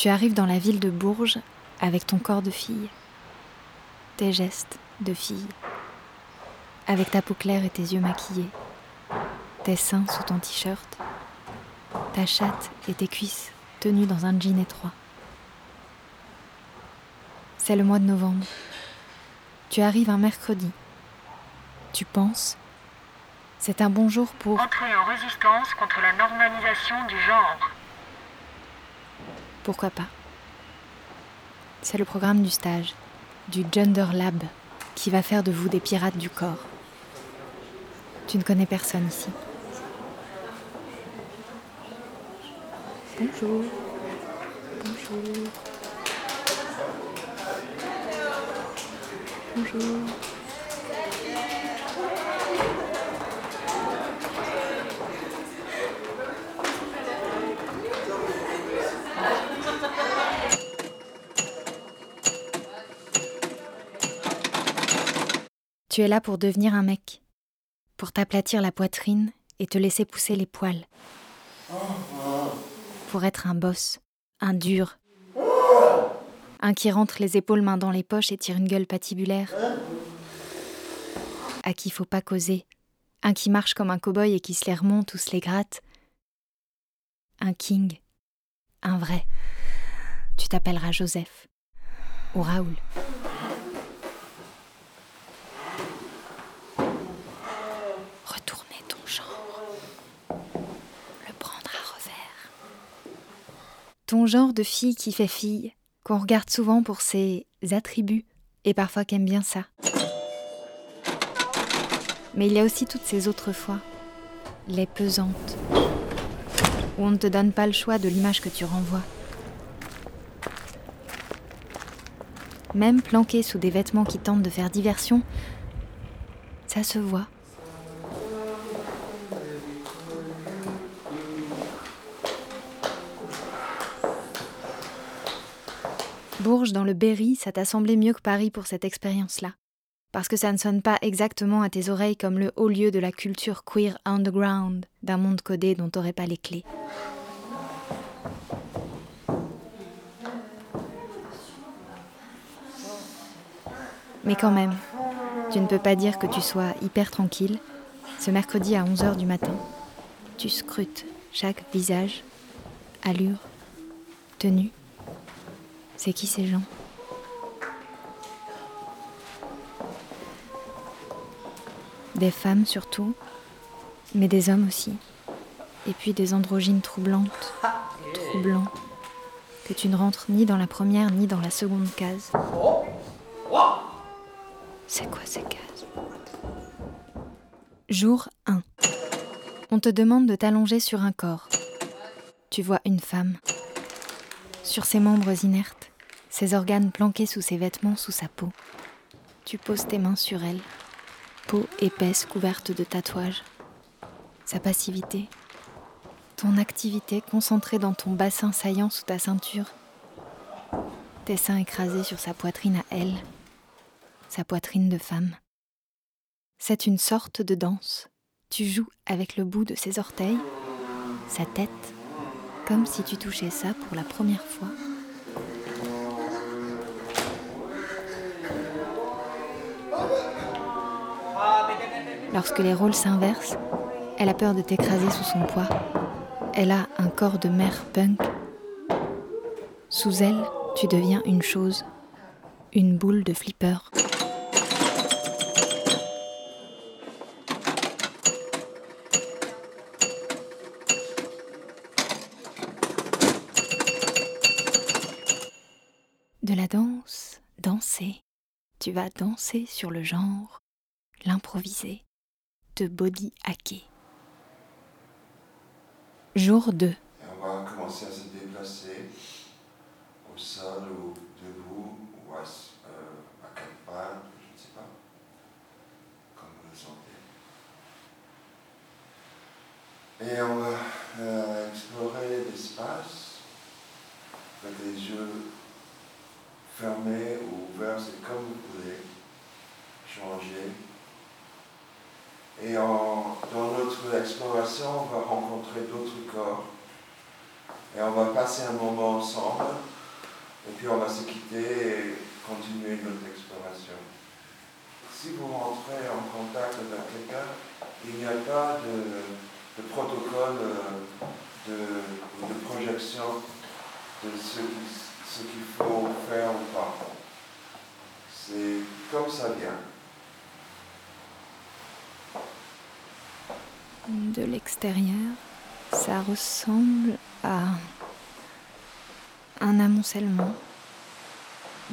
Tu arrives dans la ville de Bourges avec ton corps de fille, tes gestes de fille, avec ta peau claire et tes yeux maquillés, tes seins sous ton t-shirt, ta chatte et tes cuisses tenues dans un jean étroit. C'est le mois de novembre. Tu arrives un mercredi. Tu penses C'est un bon jour pour Entrer en résistance contre la normalisation du genre. Pourquoi pas C'est le programme du stage, du Gender Lab, qui va faire de vous des pirates du corps. Tu ne connais personne ici. Bonjour. Bonjour. Bonjour. Tu es là pour devenir un mec, pour t'aplatir la poitrine et te laisser pousser les poils, pour être un boss, un dur, un qui rentre les épaules mains dans les poches et tire une gueule patibulaire, à qui faut pas causer, un qui marche comme un cow-boy et qui se les remonte ou se les gratte, un king, un vrai. Tu t'appelleras Joseph ou Raoul. Retourner ton genre. Le prendre à revers. Ton genre de fille qui fait fille, qu'on regarde souvent pour ses attributs et parfois qu'aime bien ça. Mais il y a aussi toutes ces autres fois, les pesantes, où on ne te donne pas le choix de l'image que tu renvoies. Même planqué sous des vêtements qui tentent de faire diversion, ça se voit. Bourges dans le Berry, ça t'a semblé mieux que Paris pour cette expérience-là. Parce que ça ne sonne pas exactement à tes oreilles comme le haut lieu de la culture queer underground d'un monde codé dont t'aurais pas les clés. Mais quand même, tu ne peux pas dire que tu sois hyper tranquille. Ce mercredi à 11h du matin, tu scrutes chaque visage, allure, tenue. C'est qui ces gens? Des femmes surtout, mais des hommes aussi. Et puis des androgynes troublantes, troublants, que tu ne rentres ni dans la première ni dans la seconde case. C'est quoi ces cases? Jour 1. On te demande de t'allonger sur un corps. Tu vois une femme. Sur ses membres inertes, ses organes planqués sous ses vêtements, sous sa peau. Tu poses tes mains sur elle. Peau épaisse couverte de tatouages. Sa passivité. Ton activité concentrée dans ton bassin saillant sous ta ceinture. Tes seins écrasés sur sa poitrine à elle. Sa poitrine de femme. C'est une sorte de danse. Tu joues avec le bout de ses orteils, sa tête, comme si tu touchais ça pour la première fois. Lorsque les rôles s'inversent, elle a peur de t'écraser sous son poids. Elle a un corps de mère punk. Sous elle, tu deviens une chose, une boule de flipper. De la danse, danser. Tu vas danser sur le genre, l'improviser, body hacker. Jour 2. Et on va commencer à se déplacer au sol ou debout ou à, euh, quatre pattes, je ne sais pas, comme vous le sentez. Et on va euh, explorer l'espace avec les yeux fermés ou ouverts, c'est comme vous voulez, changer. Et en- dans notre exploration, on va rencontrer d'autres corps Et on va passer un moment ensemble, et puis on va se quitter et continuer notre exploration. Si vous rentrez en contact avec quelqu'un, il n'y a pas de, protocole de, de, projection de ce qu'il faut faire ou pas. C'est comme ça vient. De l'extérieur, ça ressemble à un amoncellement,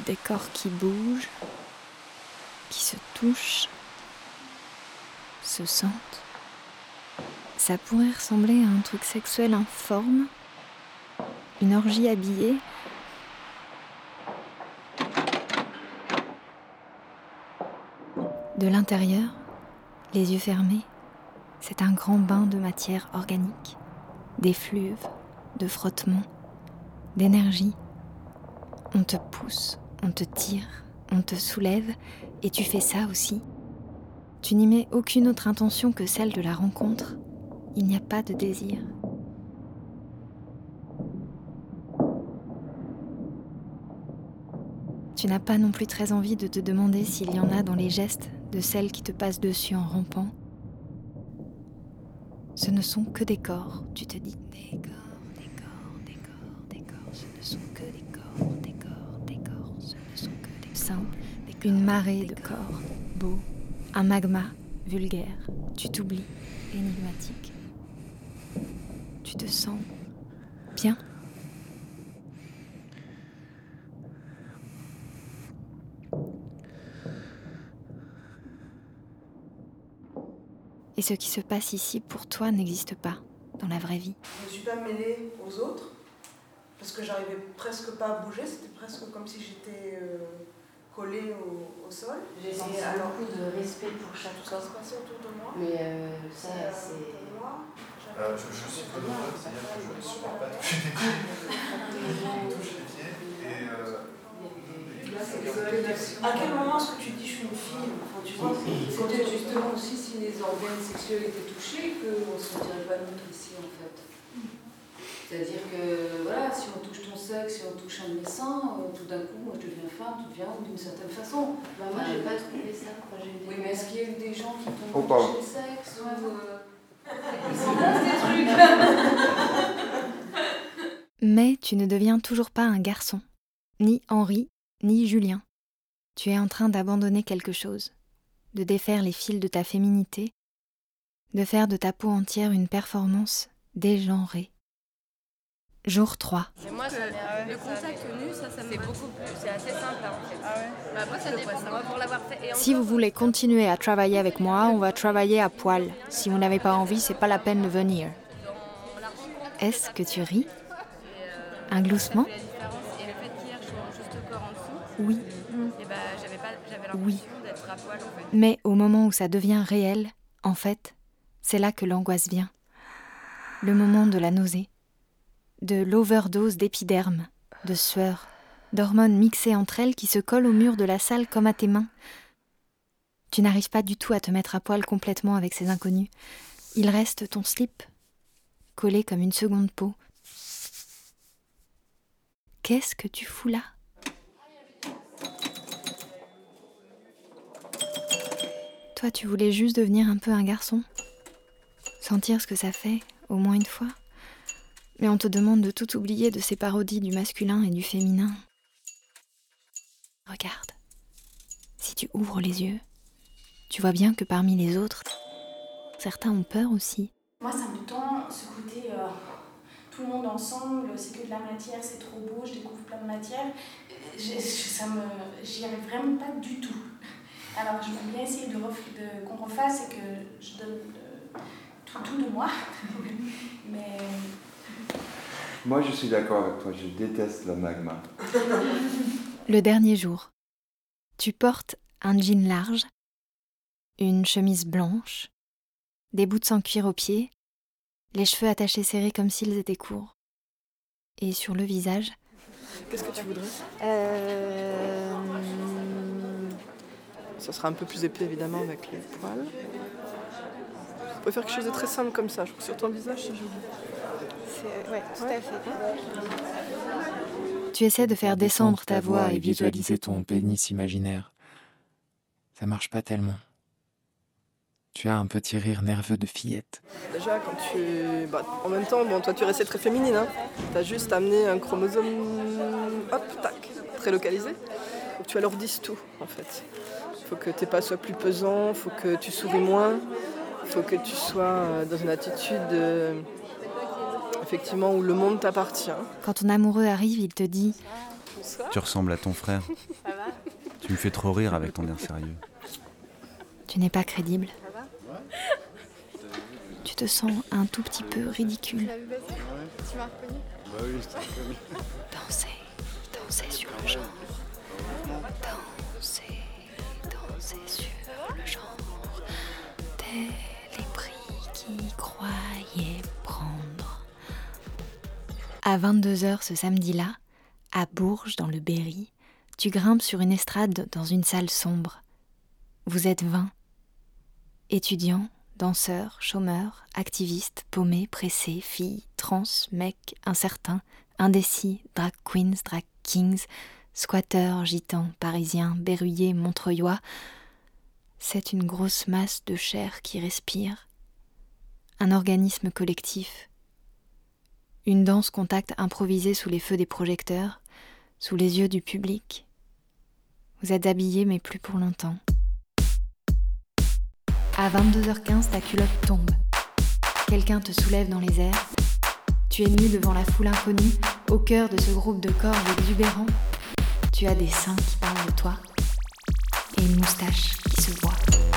des corps qui bougent, qui se touchent, se sentent. Ça pourrait ressembler à un truc sexuel informe, une orgie habillée. De l'intérieur, les yeux fermés, c'est un grand bain de matière organique, d'effluves, de frottements, d'énergie. On te pousse, on te tire, on te soulève, et tu fais ça aussi. Tu n'y mets aucune autre intention que celle de la rencontre. Il n'y a pas de désir. Tu n'as pas non plus très envie de te demander s'il y en a dans les gestes de celles qui te passent dessus en rampant ce ne sont que des corps, tu te dis. Des corps, des corps, des corps, des corps, ce ne sont que des corps, des corps, des corps, ce ne sont que des simples, une marée de corps, beaux, un magma vulgaire, tu t'oublies, énigmatique. Tu te sens bien. Et ce qui se passe ici pour toi n'existe pas dans la vraie vie. Je ne suis pas mêlée aux autres parce que j'arrivais presque pas à bouger, c'était presque comme si j'étais euh, collée au, sol. J'ai senti alors, beaucoup de respect pour chaque Tout ça se passait autour de moi. Mais euh, ça, euh, c'est. Euh, je, je suis peu c'est-à-dire que je ne supporte pas toucher des pieds. touche les pieds et. À quel moment est-ce que tu dis je suis une fille? Enfin, tu vois, C'était justement aussi si les organes sexuels étaient touchés qu'on ne se sentirait pas neutre ici en fait. C'est-à-dire que voilà, si on touche ton sexe, si on touche un de mes seins, euh, tout d'un coup, moi je deviens femme, tu deviens d'une certaine façon. Bah, moi j'ai pas trouvé ça. Oui, mais est-ce qu'il y a eu des gens qui t'ont oh, touché le sexe ou, euh... Ils s'en des trucs Mais tu ne deviens toujours pas un garçon, ni Henri, ni Julien. Tu es en train d'abandonner quelque chose, de défaire les fils de ta féminité, de faire de ta peau entière une performance dégenrée. Jour 3. moi, le contact nu, ça, ça me beaucoup plus. C'est assez simple en fait. Ah ouais. bah, moi, ça dépend. Moi, pour l'avoir fait. Et si vous voulez continuer à travailler avec moi, on va travailler à poil. Si vous n'avez pas envie, c'est pas la peine de venir. Est-ce que tu ris? Un gloussement? Oui. oui. Mais au moment où ça devient réel, en fait, c'est là que l'angoisse vient. Le moment de la nausée, de l'overdose d'épiderme, de sueur, d'hormones mixées entre elles qui se collent au mur de la salle comme à tes mains. Tu n'arrives pas du tout à te mettre à poil complètement avec ces inconnus. Il reste ton slip, collé comme une seconde peau. Qu'est-ce que tu fous là? Toi, tu voulais juste devenir un peu un garçon Sentir ce que ça fait, au moins une fois Mais on te demande de tout oublier de ces parodies du masculin et du féminin. Regarde. Si tu ouvres les yeux, tu vois bien que parmi les autres, certains ont peur aussi. Moi, ça me tend ce côté euh, tout le monde ensemble, c'est que de la matière, c'est trop beau, je découvre plein de matière. j'y arrive vraiment pas du tout. Alors, je veux bien essayer de, qu'on refasse et que je donne tout, tout, de moi. Mais. Moi, je suis d'accord avec toi, je déteste le magma. Le dernier jour, tu portes un jean large, une chemise blanche, des boots en cuir aux pieds, les cheveux attachés serrés comme s'ils étaient courts. Et sur le visage. Qu'est-ce que tu voudrais? euh... Ça sera un peu plus épais évidemment avec les poils. On peut faire quelque chose de très simple comme ça. Je trouve que sur ton visage, c'est joli. c'est. Ouais, tout à fait. Tu essaies de faire descendre ta voix et visualiser ton pénis imaginaire. Ça marche pas tellement. Tu as un petit rire nerveux de fillette. Déjà, quand tu. Bah, en même temps, bon, toi, tu restais très féminine. Hein. T'as juste amené un chromosome. Hop, tac, très localisé. Tu alourdisses tout, en fait. Faut que tes pas soient plus pesants, faut que tu souris moins, faut que tu sois euh, dans une attitude. effectivement, où le monde t'appartient. Quand ton amoureux arrive, il te dit Tu ressembles à ton frère. Tu me fais trop rire avec ton air sérieux. Tu n'es pas crédible. Tu te sens un tout petit peu ridicule. Tu m'as reconnu Bah oui, je t'ai reconnu? Danser, danser sur le genre. Les prix qui croyaient prendre. À 22h ce samedi-là, à Bourges, dans le Berry, tu grimpes sur une estrade dans une salle sombre. Vous êtes 20. Étudiants, danseurs, chômeurs, activistes, paumés, pressés, filles, trans, mecs, incertains, indécis, drag queens, drag kings, squatteurs, gitans, parisiens, berruyers, montreuillois. C'est une grosse masse de chair qui respire. Un organisme collectif. Une danse contact improvisée sous les feux des projecteurs, sous les yeux du public. Vous êtes habillés mais plus pour longtemps. À 22h15, ta culotte tombe. Quelqu'un te soulève dans les airs. Tu es nu devant la foule inconnue, au cœur de ce groupe de corps exubérants. Tu as des seins qui parlent de toi et une moustache qui se voit.